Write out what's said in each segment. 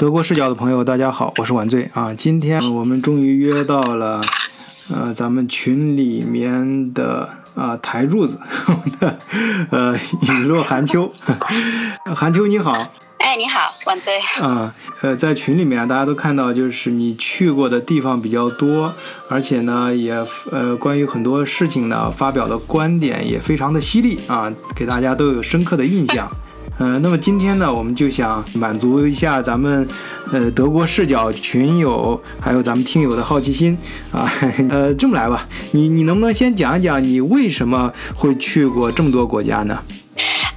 德国视角的朋友，大家好，我是晚醉啊。今天我们终于约到了，呃，咱们群里面的啊台柱子，呃，雨落寒秋，寒秋你好。哎，你好，晚醉。啊，呃，在群里面大家都看到，就是你去过的地方比较多，而且呢，也呃，关于很多事情呢，发表的观点也非常的犀利啊，给大家都有深刻的印象。嗯，那么今天呢，我们就想满足一下咱们，呃，德国视角群友还有咱们听友的好奇心啊，呃，这么来吧，你你能不能先讲一讲你为什么会去过这么多国家呢？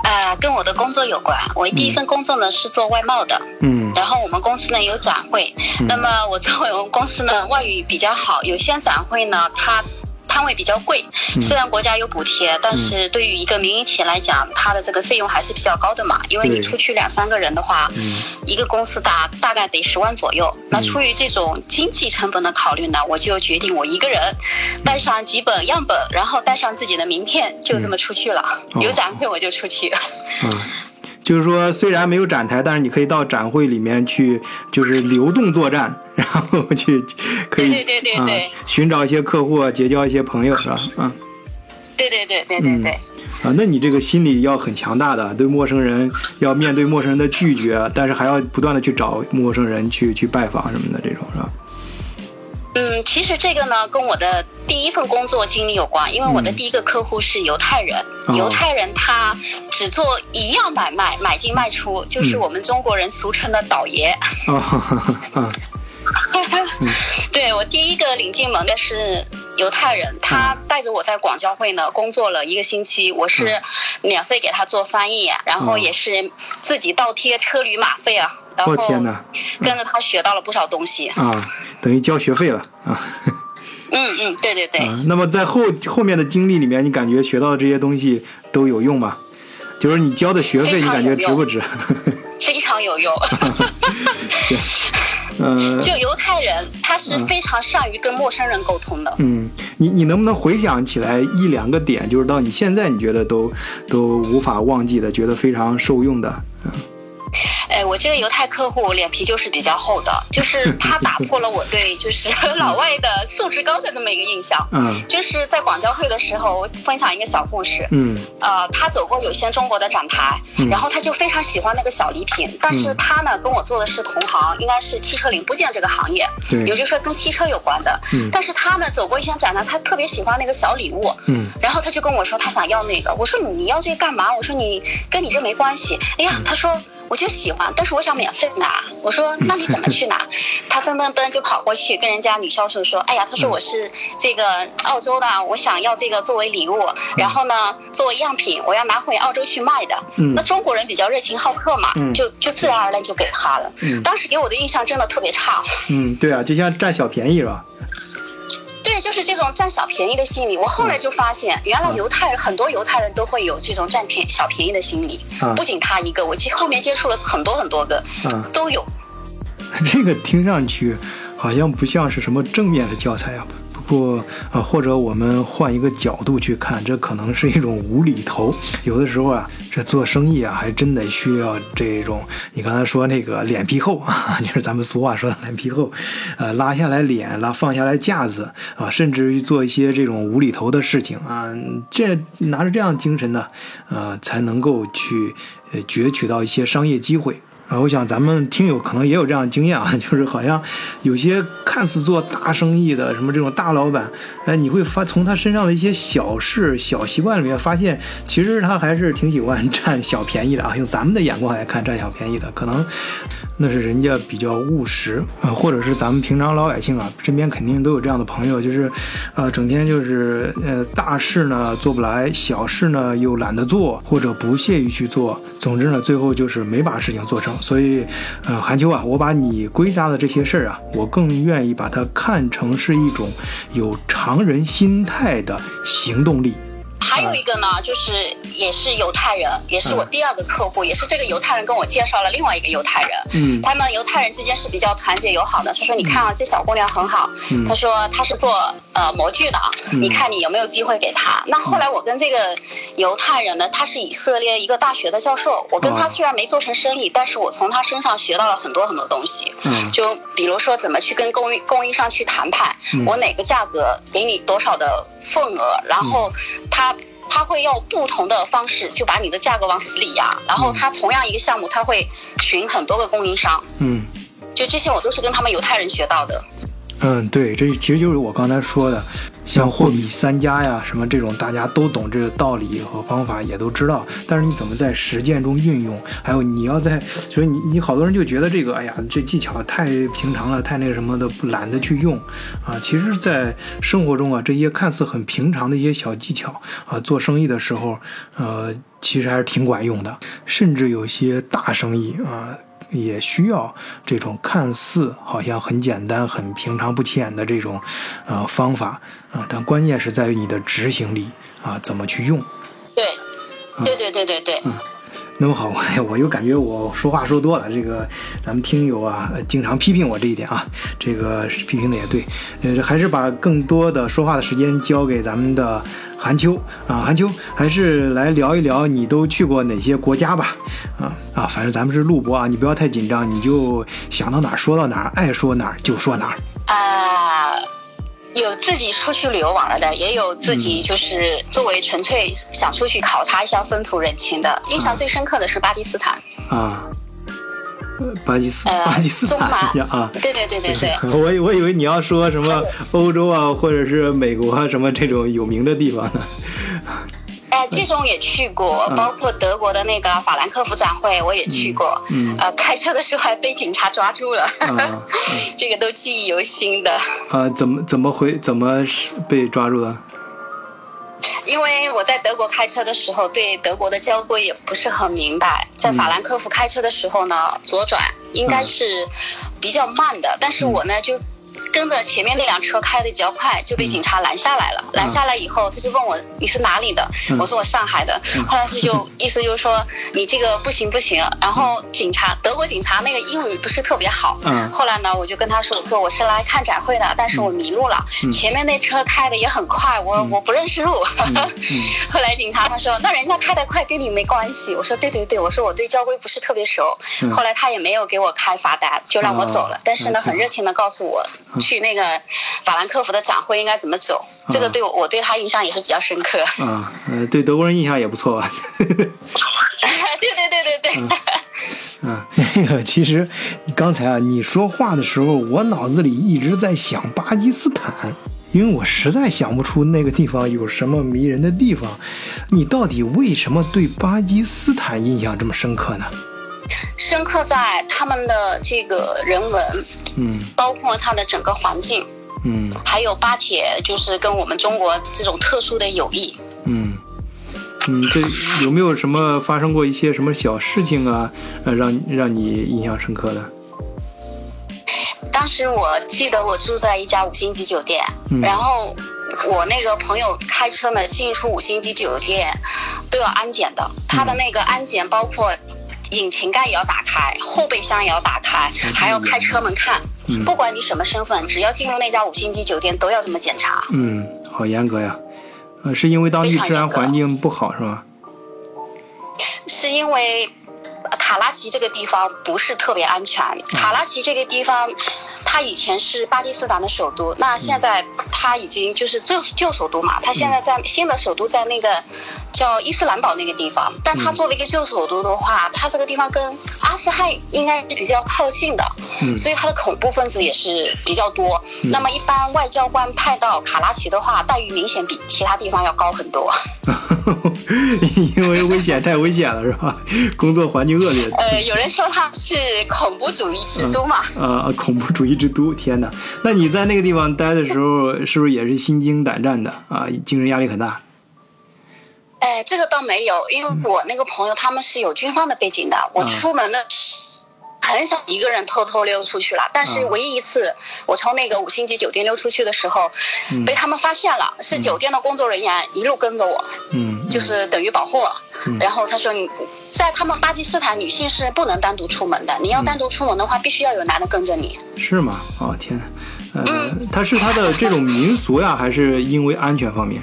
啊，跟我的工作有关。我第一份工作呢是做外贸的，嗯，然后我们公司呢有展会，那么我作为我们公司呢外语比较好，有些展会呢它。摊位比较贵，虽然国家有补贴，但是对于一个民营企业来讲，它的这个费用还是比较高的嘛。因为你出去两三个人的话，一个公司大大概得十万左右。那出于这种经济成本的考虑呢，我就决定我一个人带上几本样本，然后带上自己的名片，就这么出去了。有展会我就出去。就是说，虽然没有展台，但是你可以到展会里面去，就是流动作战，然后去可以对对对对寻找一些客户，结交一些朋友，是吧？啊，对对对对对对。啊，那你这个心理要很强大的，对陌生人要面对陌生人的拒绝，但是还要不断的去找陌生人去去拜访什么的，这种是吧？嗯，其实这个呢，跟我的第一份工作经历有关，因为我的第一个客户是犹太人，犹太人他只做一样买卖，买进卖出，就是我们中国人俗称的倒爷。对我第一个领进门的是犹太人，他带着我在广交会呢工作了一个星期，我是免费给他做翻译，然后也是自己倒贴车旅马费啊。我天哪！跟着他学到了不少东西啊，等于交学费了啊。嗯嗯，对对对。那么在后后面的经历里面，你感觉学到的这些东西都有用吗？就是你交的学费，你感觉值不值？非常有用。嗯。就犹太人，他是非常善于跟陌生人沟通的。嗯，你你能不能回想起来一两个点，就是到你现在你觉得都都无法忘记的，觉得非常受用的？嗯。哎，我这个犹太客户脸皮就是比较厚的，就是他打 破了我对就是老外的素质高的那么一个印象。嗯，就是在广交会的时候，分享一个小故事。嗯，呃，他走过有些中国的展台，然后他就非常喜欢那个小礼品，但是他呢跟我做的是同行，应该是汽车零部件这个行业，对，也就是说跟汽车有关的。嗯，但是他呢走过一些展台，他特别喜欢那个小礼物。嗯，然后他就跟我说他想要那个，我说你要这个干嘛？我说你跟你这没关系。哎呀，他说。我就喜欢，但是我想免费拿。我说那你怎么去拿？他噔噔噔就跑过去跟人家女销售说：“哎呀，他说我是这个澳洲的，我想要这个作为礼物，然后呢作为样品，我要拿回澳洲去卖的。”那中国人比较热情好客嘛，就就自然而然就给他了。当时给我的印象真的特别差。嗯，对啊，就像占小便宜是吧？对，就是这种占小便宜的心理。我后来就发现，原来犹太人很多犹太人都会有这种占便小便宜的心理。不仅他一个，我接后面接触了很多很多个，都有。这个听上去好像不像是什么正面的教材啊。不，呃，或者我们换一个角度去看，这可能是一种无厘头。有的时候啊，这做生意啊，还真得需要这种。你刚才说那个脸皮厚啊，就是咱们俗话说的脸皮厚，呃，拉下来脸，拉放下来架子啊，甚至于做一些这种无厘头的事情啊，这拿着这样精神呢，呃，才能够去呃攫取到一些商业机会。我想咱们听友可能也有这样的经验啊，就是好像有些看似做大生意的什么这种大老板，哎，你会发从他身上的一些小事、小习惯里面发现，其实他还是挺喜欢 占小便宜的啊。用咱们的眼光来看，占小便宜的可能。那是人家比较务实啊，或者是咱们平常老百姓啊，身边肯定都有这样的朋友，就是，呃，整天就是呃大事呢做不来，小事呢又懒得做，或者不屑于去做，总之呢，最后就是没把事情做成。所以，呃，韩秋啊，我把你归纳的这些事儿啊，我更愿意把它看成是一种有常人心态的行动力。还有一个呢，就是也是犹太人，也是我第二个客户，也是这个犹太人跟我介绍了另外一个犹太人。嗯，他们犹太人之间是比较团结友好的。他说：“你看啊，这小姑娘很好。”他说：“她是做呃模具的，你看你有没有机会给他。那后来我跟这个犹太人呢，他是以色列一个大学的教授，我跟他虽然没做成生意，但是我从他身上学到了很多很多东西。嗯，就比如说怎么去跟供应供应商去谈判，我哪个价格给你多少的份额，然后他。他会用不同的方式就把你的价格往死里压，然后他同样一个项目，他会寻很多个供应商。嗯，就这些我都是跟他们犹太人学到的。嗯，对，这其实就是我刚才说的，像货比三家呀，什么这种大家都懂这个道理和方法，也都知道。但是你怎么在实践中运用？还有你要在，所以你你好多人就觉得这个，哎呀，这技巧太平常了，太那个什么的，懒得去用啊。其实，在生活中啊，这些看似很平常的一些小技巧啊，做生意的时候，呃，其实还是挺管用的。甚至有些大生意啊。也需要这种看似好像很简单、很平常不起眼的这种，呃方法啊，但关键是在于你的执行力啊，怎么去用？对，对对对对对。嗯，那么好，我 我又感觉我说话说多了，这个咱们听友啊，经常批评我这一点啊，这个批评的也对，呃，还是把更多的说话的时间交给咱们的。韩秋啊，韩秋，还是来聊一聊你都去过哪些国家吧？啊啊，反正咱们是录播啊，你不要太紧张，你就想到哪儿说到哪儿，爱说哪儿就说哪儿。啊，有自己出去旅游玩了的，也有自己就是作为纯粹想出去考察一下风土人情的。印象最深刻的是巴基斯坦。啊。巴基斯巴基斯坦啊，对对对对对，我我以为你要说什么欧洲啊，或者是美国啊，什么这种有名的地方呢？哎，这种也去过，包括德国的那个法兰克福展会，我也去过。嗯，呃，开车的时候还被警察抓住了，这个都记忆犹新的。啊，怎么怎么回？怎么被抓住的？因为我在德国开车的时候，对德国的交规也不是很明白。在法兰克福开车的时候呢，左转应该是比较慢的，但是我呢就。跟着前面那辆车开的比较快，就被警察拦下来了。拦下来以后，他就问我你是哪里的？我说我上海的。后来他就意思就是说你这个不行不行。然后警察德国警察那个英语不是特别好。嗯。后来呢，我就跟他说我说我是来看展会的，但是我迷路了。前面那车开的也很快，我我不认识路。后来警察他说那人家开的快跟你没关系。我说对对对，我说我对交规不是特别熟。后来他也没有给我开罚单，就让我走了。但是呢，很热情的告诉我。去那个法兰克福的展会应该怎么走？这个对我我对他印象也是比较深刻。啊，呃，对德国人印象也不错 吧？对对对对对。啊，那个其实刚才啊，你说话的时候，我脑子里一直在想巴基斯坦，因为我实在想不出那个地方有什么迷人的地方。你到底为什么对巴基斯坦印象这么深刻呢？深刻在他们的这个人文。嗯，包括它的整个环境，嗯，还有巴铁，就是跟我们中国这种特殊的友谊，嗯，嗯，这有没有什么发生过一些什么小事情啊？呃，让让你印象深刻的？当时我记得我住在一家五星级酒店，嗯然后我那个朋友开车呢，进出五星级酒店都要安检的，他的那个安检包括。引擎盖也要打开，后备箱也要打开，还要开车门看。不管你什么身份，只要进入那家五星级酒店，都要这么检查。嗯，好严格呀。呃，是因为当地治安环境不好是吧？是因为卡拉奇这个地方不是特别安全。卡拉奇这个地方。它以前是巴基斯坦的首都，那现在它已经就是旧旧首都嘛。它现在在新的首都在那个叫伊斯兰堡那个地方，但它作为一个旧首都的话，它这个地方跟阿富汗应该是比较靠近的，所以它的恐怖分子也是比较多。那么一般外交官派到卡拉奇的话，待遇明显比其他地方要高很多。因为危险太危险了是吧？工作环境恶劣。呃，有人说它是恐怖主义之都嘛？啊，恐怖主义。之都，天哪！那你在那个地方待的时候，是不是也是心惊胆战的啊？精神压力很大。哎，这个倒没有，因为我那个朋友他们是有军方的背景的。我出门的很少一个人偷偷溜出去了，但是唯一一次我从那个五星级酒店溜出去的时候，被他们发现了，是酒店的工作人员一路跟着我，嗯，就是等于保护我。然后他说你。在他们巴基斯坦，女性是不能单独出门的。你要单独出门的话，必须要有男的跟着你。是吗？哦天，嗯，他是他的这种民俗呀，还是因为安全方面？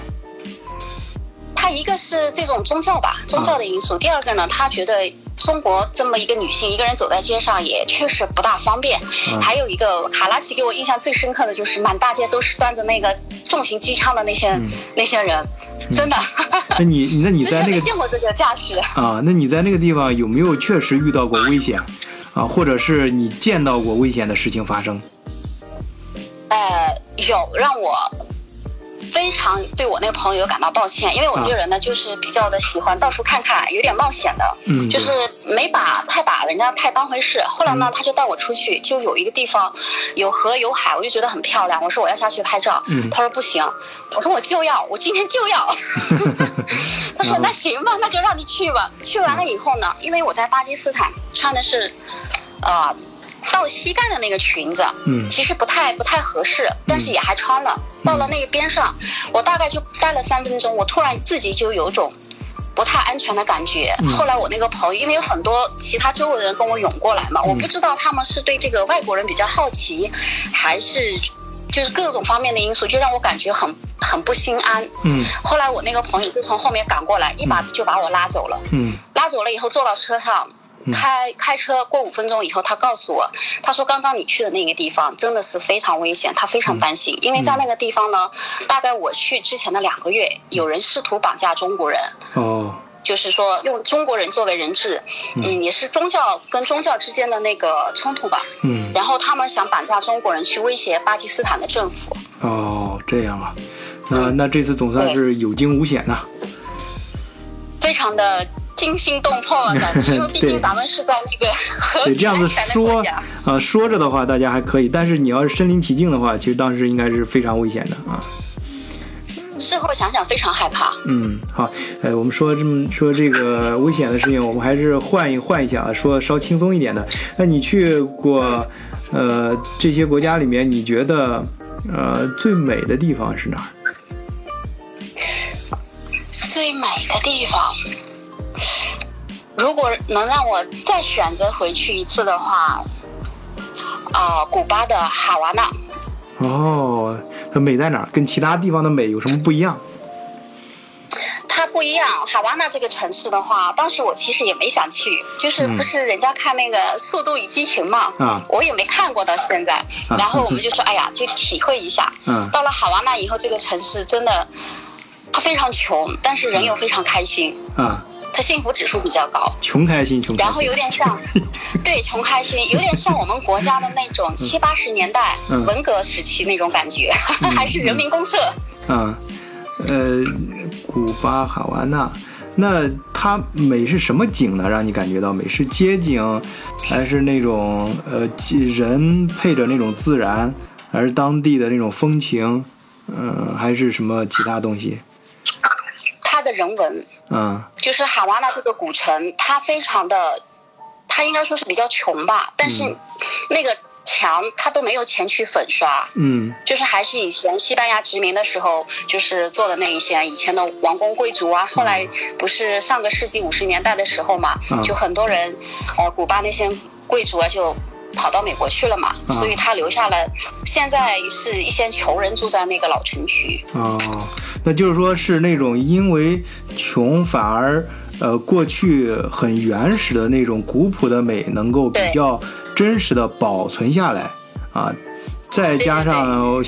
他一个是这种宗教吧，宗教的因素。第二个呢，他觉得中国这么一个女性一个人走在街上也确实不大方便。还有一个卡拉奇给我印象最深刻的就是满大街都是端着那个重型机枪的那些那些人，真的。那你那你在那个 见过这个架势啊？那你在那个地方有没有确实遇到过危险啊？或者是你见到过危险的事情发生？呃，有让我。非常对我那个朋友感到抱歉，因为我这个人呢，就是比较的喜欢到处看看，有点冒险的，嗯，就是没把太把人家太当回事。后来呢，他就带我出去，就有一个地方有河有海，我就觉得很漂亮。我说我要下去拍照，他说不行，我说我就要，我今天就要。他说那行吧，那就让你去吧。去完了以后呢，因为我在巴基斯坦穿的是，啊。到膝盖的那个裙子，嗯，其实不太不太合适，但是也还穿了。到了那个边上，我大概就待了三分钟，我突然自己就有种不太安全的感觉。后来我那个朋友，因为有很多其他周围的人跟我涌过来嘛，我不知道他们是对这个外国人比较好奇，还是就是各种方面的因素，就让我感觉很很不心安。嗯，后来我那个朋友就从后面赶过来，一把就把我拉走了。嗯，拉走了以后坐到车上。开开车过五分钟以后，他告诉我，他说刚刚你去的那个地方真的是非常危险，他非常担心，因为在那个地方呢，大概我去之前的两个月，有人试图绑架中国人，哦，就是说用中国人作为人质，嗯，也是宗教跟宗教之间的那个冲突吧，嗯，然后他们想绑架中国人去威胁巴基斯坦的政府。哦，这样啊，那那这次总算是有惊无险呐，非常的。惊心动魄了，感觉，因为毕竟咱们是在那个 对这样子说啊，说着的话大家还可以，但是你要是身临其境的话，其实当时应该是非常危险的啊。事后想想非常害怕。嗯，好，哎，我们说这么说这个危险的事情，我们还是换一换一下啊，说稍轻松一点的。那你去过呃这些国家里面，你觉得呃最美的地方是哪儿？如果能让我再选择回去一次的话，啊，古巴的哈瓦那。哦，它美在哪儿？跟其他地方的美有什么不一样？它不一样。哈瓦那这个城市的话，当时我其实也没想去，就是不是人家看那个《速度与激情》嘛，啊，我也没看过到现在。然后我们就说，哎呀，就体会一下。嗯。到了哈瓦那以后，这个城市真的，它非常穷，但是人又非常开心。啊。他幸福指数比较高，穷开心，穷。然后有点像，对，穷开心，有点像我们国家的那种七八十年代文革时期那种感觉，还是人民公社。嗯，呃，古巴哈瓦那，那它美是什么景呢？让你感觉到美是街景，还是那种呃人配着那种自然，还是当地的那种风情？嗯，还是什么其他东西？它的人文。嗯，就是哈瓦那这个古城，它非常的，它应该说是比较穷吧，但是那个墙它都没有钱去粉刷，嗯，就是还是以前西班牙殖民的时候就是做的那一些以前的王公贵族啊，后来不是上个世纪五十年代的时候嘛，就很多人，呃，古巴那些贵族啊就。跑到美国去了嘛，所以他留下了。现在是一些穷人住在那个老城区。哦，那就是说是那种因为穷反而呃过去很原始的那种古朴的美能够比较真实的保存下来啊。再加上我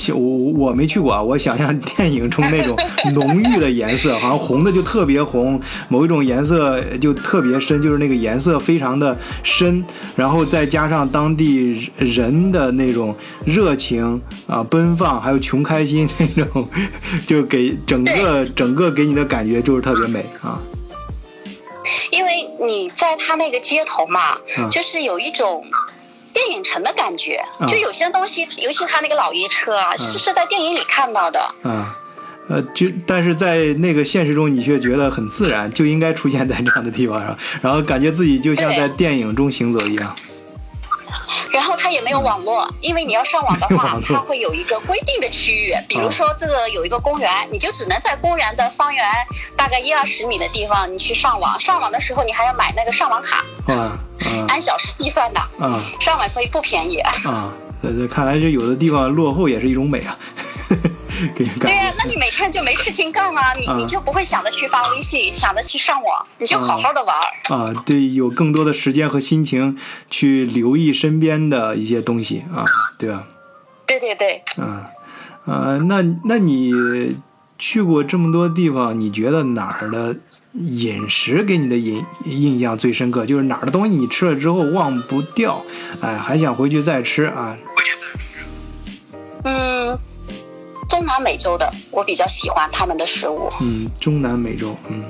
我没去过啊，我想象电影中那种 浓郁的颜色，好像红的就特别红，某一种颜色就特别深，就是那个颜色非常的深，然后再加上当地人的那种热情啊、奔放，还有穷开心那种，就给整个整个给你的感觉就是特别美啊。因为你在他那个街头嘛，就是有一种。电影城的感觉，就有些东西，尤其他那个老爷车啊，是是在电影里看到的。嗯，呃，就但是在那个现实中，你却觉得很自然，就应该出现在这样的地方上，然后感觉自己就像在电影中行走一样。然后它也没有网络，因为你要上网的话，它会有一个规定的区域，比如说这个有一个公园，你就只能在公园的方圆大概一二十米的地方你去上网。上网的时候你还要买那个上网卡，嗯，按小时计算的，嗯，上网费不便宜。啊，呃，看来这有的地方落后也是一种美啊。对呀，那你每天就没事情干啊，你你就不会想着去发微信，想着去上网，你就好好的玩啊，对，有更多的时间和心情去留意身边的一些东西啊，对吧？对对对。嗯，呃，那那你去过这么多地方，你觉得哪儿的饮食给你的印印象最深刻？就是哪儿的东西你吃了之后忘不掉，哎，还想回去再吃啊？嗯。中南美洲的，我比较喜欢他们的食物。嗯，中南美洲，嗯，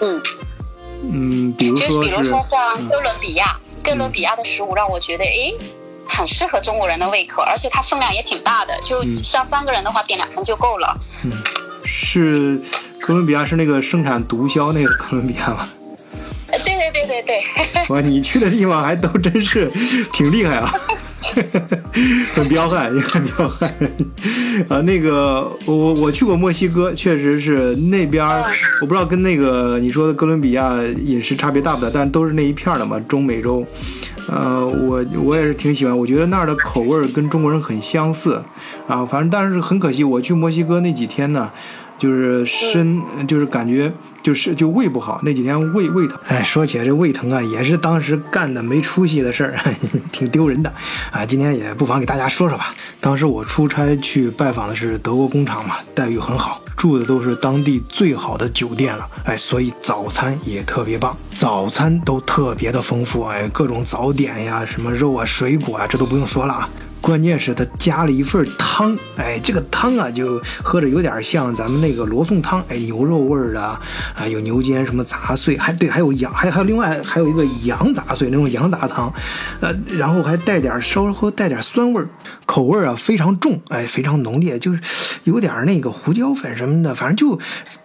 嗯，嗯，比如说，就是比如说像哥伦比亚，哥伦比亚的食物让我觉得，哎，很适合中国人的胃口，而且它分量也挺大的，就像三个人的话点两份就够了。嗯，是哥伦比亚是那个生产毒枭那个哥伦比亚吗？对对对对对。哇，你去的地方还都真是挺厉害啊。很彪悍，也很彪悍啊！那个，我我去过墨西哥，确实是那边儿我不知道跟那个你说的哥伦比亚饮食差别大不大，但都是那一片儿的嘛，中美洲。呃，我我也是挺喜欢，我觉得那儿的口味跟中国人很相似啊。反正但是很可惜，我去墨西哥那几天呢。就是身，就是感觉就是就胃不好，那几天胃胃疼。哎，说起来这胃疼啊，也是当时干的没出息的事儿，挺丢人的啊。今天也不妨给大家说说吧。当时我出差去拜访的是德国工厂嘛，待遇很好，住的都是当地最好的酒店了。哎，所以早餐也特别棒，早餐都特别的丰富，哎，各种早点呀，什么肉啊、水果啊，这都不用说了啊。关键是他加了一份汤，哎，这个汤啊，就喝着有点像咱们那个罗宋汤，哎，牛肉味儿的，啊，有牛肩什么杂碎，还对，还有羊，还还有另外还有一个羊杂碎那种羊杂汤，呃，然后还带点稍微带点酸味儿，口味儿啊非常重，哎，非常浓烈，就是有点那个胡椒粉什么的，反正就，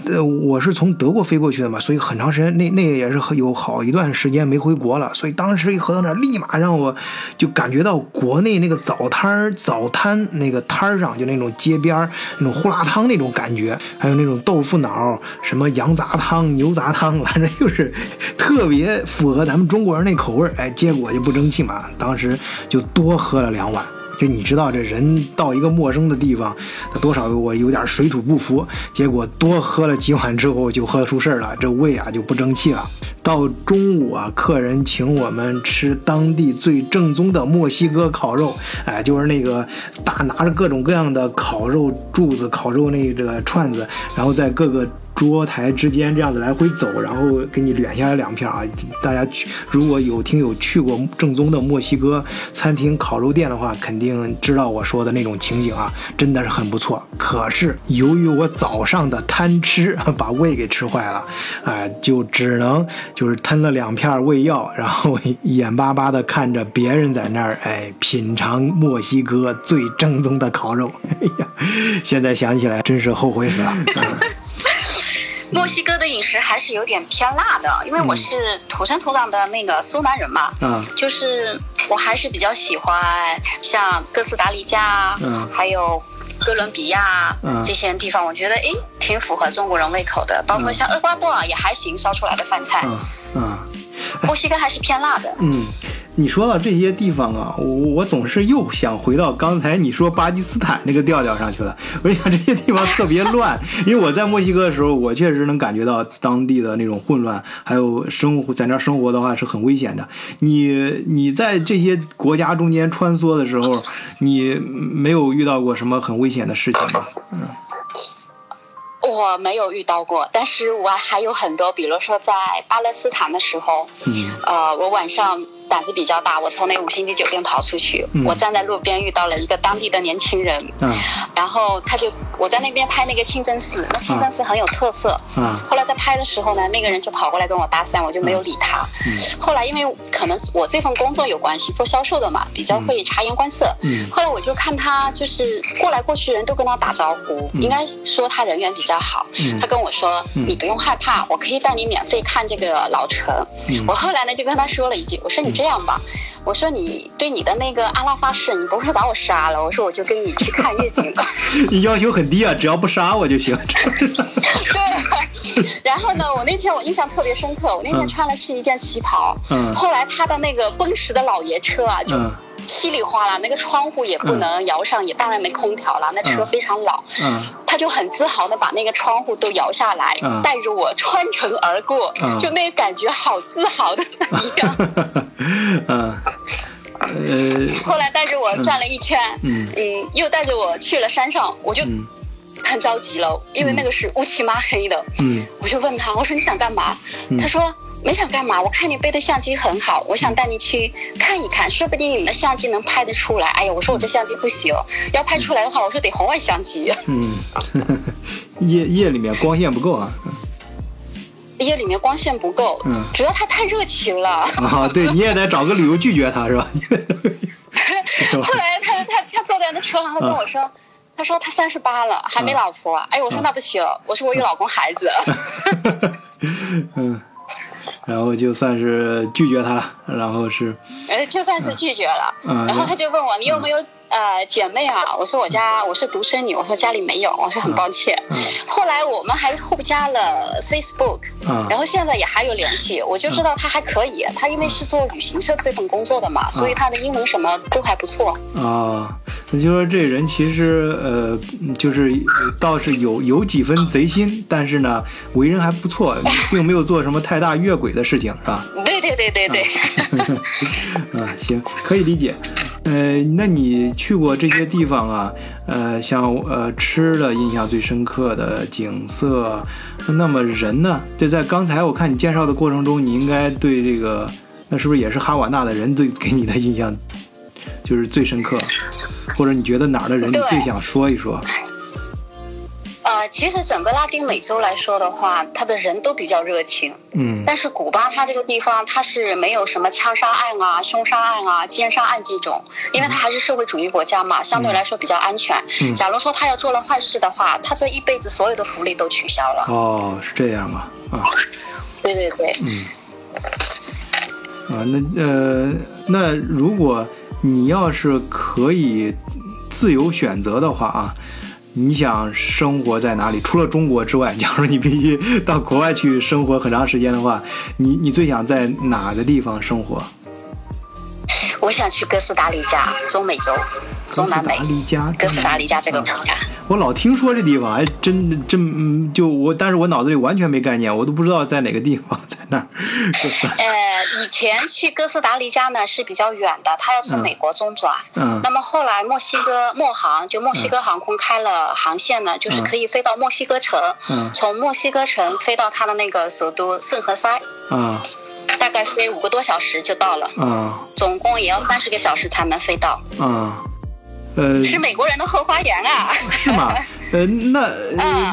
呃，我是从德国飞过去的嘛，所以很长时间那那也是有好一段时间没回国了，所以当时一喝到那，立马让我就感觉到国内那个早。摊儿、早摊那个摊儿上，就那种街边儿那种胡辣汤那种感觉，还有那种豆腐脑、什么羊杂汤、牛杂汤，反正就是特别符合咱们中国人那口味儿。哎，结果就不争气嘛，当时就多喝了两碗。就你知道，这人到一个陌生的地方，他多少我有点水土不服。结果多喝了几碗之后，就喝出事儿了，这胃啊就不争气了。到中午啊，客人请我们吃当地最正宗的墨西哥烤肉，哎，就是那个大拿着各种各样的烤肉柱子、烤肉那个串子，然后在各个。桌台之间这样子来回走，然后给你卷下来两片啊！大家去如果有听友去过正宗的墨西哥餐厅烤肉店的话，肯定知道我说的那种情景啊，真的是很不错。可是由于我早上的贪吃，把胃给吃坏了，哎，就只能就是吞了两片胃药，然后眼巴巴的看着别人在那儿哎品尝墨西哥最正宗的烤肉。哎呀，现在想起来真是后悔死了。墨西哥的饮食还是有点偏辣的，因为我是土生土长的那个苏南人嘛，嗯，就是我还是比较喜欢像哥斯达黎加，嗯，还有哥伦比亚这些地方，我觉得哎挺符合中国人胃口的，包括像厄瓜多尔也还行，烧出来的饭菜，嗯，墨西哥还是偏辣的，嗯。你说到这些地方啊，我我总是又想回到刚才你说巴基斯坦那个调调上去了。我想这些地方特别乱，因为我在墨西哥的时候，我确实能感觉到当地的那种混乱，还有生活在那生活的话是很危险的。你你在这些国家中间穿梭的时候，你没有遇到过什么很危险的事情吗？嗯。我没有遇到过，但是我还有很多，比如说在巴勒斯坦的时候，嗯呃，我晚上。胆子比较大，我从那五星级酒店跑出去，我站在路边遇到了一个当地的年轻人，然后他就我在那边拍那个清真寺，那清真寺很有特色，后来在拍的时候呢，那个人就跑过来跟我搭讪，我就没有理他。后来因为可能我这份工作有关系，做销售的嘛，比较会察言观色。后来我就看他就是过来过去人都跟他打招呼，应该说他人缘比较好。他跟我说：“你不用害怕，我可以带你免费看这个老城。”我后来呢就跟他说了一句：“我说你。”这样吧，我说你对你的那个阿拉发誓，你不会把我杀了。我说我就跟你去看夜景。你要求很低啊，只要不杀我就行。对，然后呢，我那天我印象特别深刻，我那天穿的是一件旗袍。嗯。后来他的那个奔驰的老爷车啊，就稀里哗啦，那个窗户也不能摇上，也当然没空调了，那车非常老。嗯。他就很自豪的把那个窗户都摇下来，带着我穿城而过，就那个感觉好自豪的一样。嗯。呃。后来带着我转了一圈，嗯，又带着我去了山上，我就。很着急了，因为那个是乌漆麻黑的。嗯，我就问他，我说你想干嘛？他说没想干嘛，我看你背的相机很好，我想带你去看一看，说不定你的相机能拍得出来。哎呀，我说我这相机不行，要拍出来的话，我说得红外相机。嗯，夜夜里面光线不够啊。夜里面光线不够，嗯，主要他太热情了。啊，对，你也得找个理由拒绝他，是吧？后来他他他坐在那车上，他跟我说。他说他三十八了，还没老婆。哎，我说那不行，我说我有老公孩子。嗯，然后就算是拒绝他，然后是，呃，就算是拒绝了。嗯，然后他就问我，你有没有？呃，姐妹啊，我说我家我是独生女，我说家里没有，我说很抱歉。后来我们还互加了 Facebook，然后现在也还有联系。我就知道他还可以，他因为是做旅行社这份工作的嘛，所以他的英文什么都还不错。啊，那就说这人其实呃，就是倒是有有几分贼心，但是呢，为人还不错，并没有做什么太大越轨的事情，是吧？对对对对对。啊，行，可以理解。呃，那你去过这些地方啊？呃，像呃吃的印象最深刻的景色，那么人呢？就在刚才我看你介绍的过程中，你应该对这个，那是不是也是哈瓦那的人最给你的印象就是最深刻？或者你觉得哪儿的人你最想说一说？呃，其实整个拉丁美洲来说的话，他的人都比较热情。嗯。但是古巴它这个地方，它是没有什么枪杀案啊、凶杀案啊、奸杀案这种，因为它还是社会主义国家嘛，相对来说比较安全。嗯。假如说他要做了坏事的话，他这一辈子所有的福利都取消了。哦，是这样吗？啊。对对对。嗯。啊，那呃，那如果你要是可以自由选择的话啊。你想生活在哪里？除了中国之外，假如你必须到国外去生活很长时间的话，你你最想在哪个地方生活？我想去哥斯达黎加，中美洲。中南美，哥斯达黎加这个国家，我老听说这地方，还真真就我，但是我脑子里完全没概念，我都不知道在哪个地方，在那儿。呃，以前去哥斯达黎加呢是比较远的，他要从美国中转。嗯。那么后来墨西哥墨航就墨西哥航空开了航线呢，就是可以飞到墨西哥城，嗯从墨西哥城飞到他的那个首都圣何塞。啊。大概飞五个多小时就到了。啊。总共也要三十个小时才能飞到。啊。呃，是美国人的后花园啊，是吗？呃，那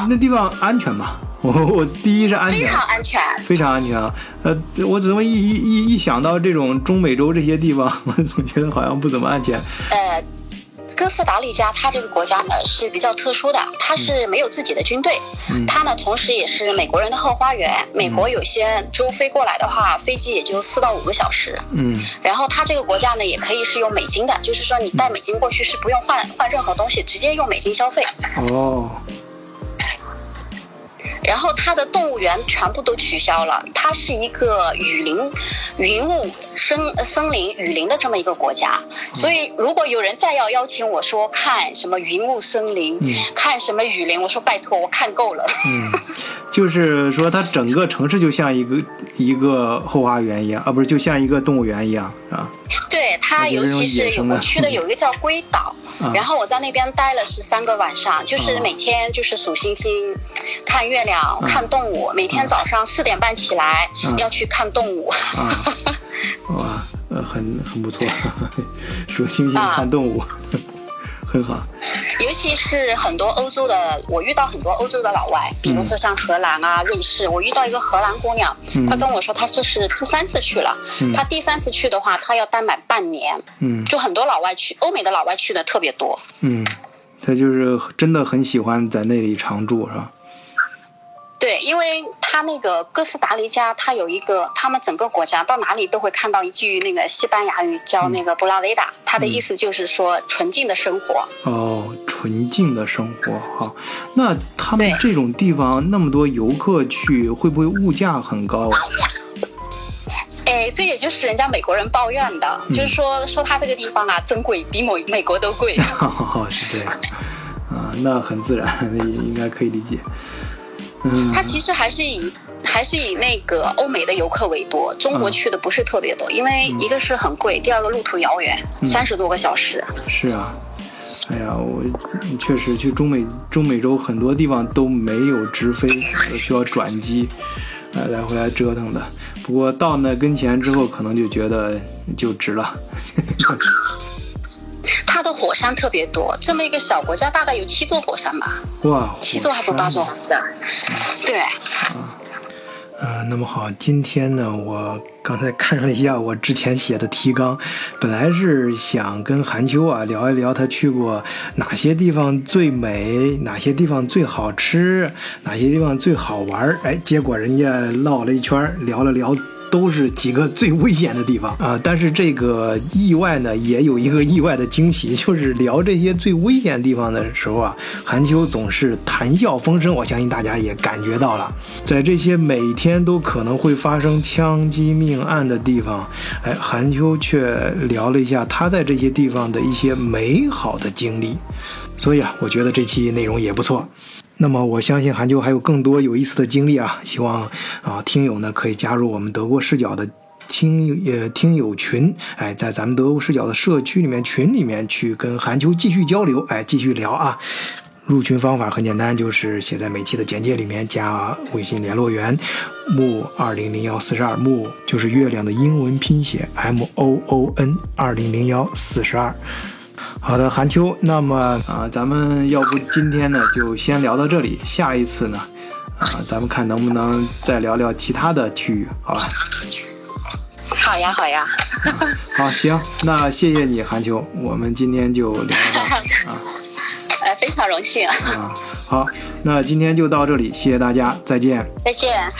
那地方安全吗？我我第一是安全，非常安全，非常安全啊。呃，我怎么一一一一想到这种中美洲这些地方，我总觉得好像不怎么安全。呃。哥斯达黎加，它这个国家呢是比较特殊的，它是没有自己的军队，它呢同时也是美国人的后花园。美国有些州飞过来的话，飞机也就四到五个小时。嗯，然后它这个国家呢也可以是用美金的，就是说你带美金过去是不用换换任何东西，直接用美金消费。哦。然后它的动物园全部都取消了，它是一个雨林、云雾、森森林、雨林的这么一个国家。所以如果有人再要邀请我说看什么云雾森林，看什么雨林，我说拜托，我看够了。嗯，就是说它整个城市就像一个一个后花园一样啊，不是就像一个动物园一样啊。对它，尤其是有我去的有一个叫龟岛，然后我在那边待了十三个晚上，就是每天就是数星星、看月亮、看动物。每天早上四点半起来要去看动物。哇，呃，很很不错，数星星看动物。很好，尤其是很多欧洲的，我遇到很多欧洲的老外，比如说像荷兰啊、瑞士，我遇到一个荷兰姑娘，她跟我说她这是第三次去了，她第三次去的话，她要待满半年，嗯，就很多老外去，欧美的老外去的特别多，嗯，她就是真的很喜欢在那里常住，是吧？对，因为他那个哥斯达黎加，他有一个，他们整个国家到哪里都会看到一句那个西班牙语，叫那个布拉维达，他的意思就是说纯净的生活。哦，纯净的生活，好，那他们这种地方那么多游客去，会不会物价很高？哎，这也就是人家美国人抱怨的，就是说说他这个地方啊，真贵，比美美国都贵。是这样，啊，那很自然，应该可以理解。嗯，他其实还是以还是以那个欧美的游客为多，中国去的不是特别多，因为一个是很贵，第二个路途遥远，三十多个小时。是啊，哎呀，我确实去中美中美洲很多地方都没有直飞，需要转机。来来回来折腾的，不过到那跟前之后，可能就觉得就值了。它的火山特别多，这么一个小国家，大概有七座火山吧？哇，七座还不八座？对。呃，那么好，今天呢，我刚才看了一下我之前写的提纲，本来是想跟韩秋啊聊一聊他去过哪些地方最美，哪些地方最好吃，哪些地方最好玩儿哎，结果人家绕了一圈，聊了聊。都是几个最危险的地方啊！但是这个意外呢，也有一个意外的惊喜，就是聊这些最危险地方的时候啊，韩秋总是谈笑风生。我相信大家也感觉到了，在这些每天都可能会发生枪击命案的地方，哎，韩秋却聊了一下他在这些地方的一些美好的经历。所以啊，我觉得这期内容也不错。那么我相信韩秋还有更多有意思的经历啊！希望啊听友呢可以加入我们德国视角的听呃听友群，哎，在咱们德国视角的社区里面群里面去跟韩秋继续交流，哎，继续聊啊！入群方法很简单，就是写在每期的简介里面加微信联络员木二零零幺四十二木就是月亮的英文拼写 M O O N 二零零幺四十二。好的，韩秋，那么啊，咱们要不今天呢就先聊到这里，下一次呢，啊，咱们看能不能再聊聊其他的区域，好吧？好呀，好呀。好，行，那谢谢你，韩秋，我们今天就聊到这 啊。呃，非常荣幸。啊，好，那今天就到这里，谢谢大家，再见。再见。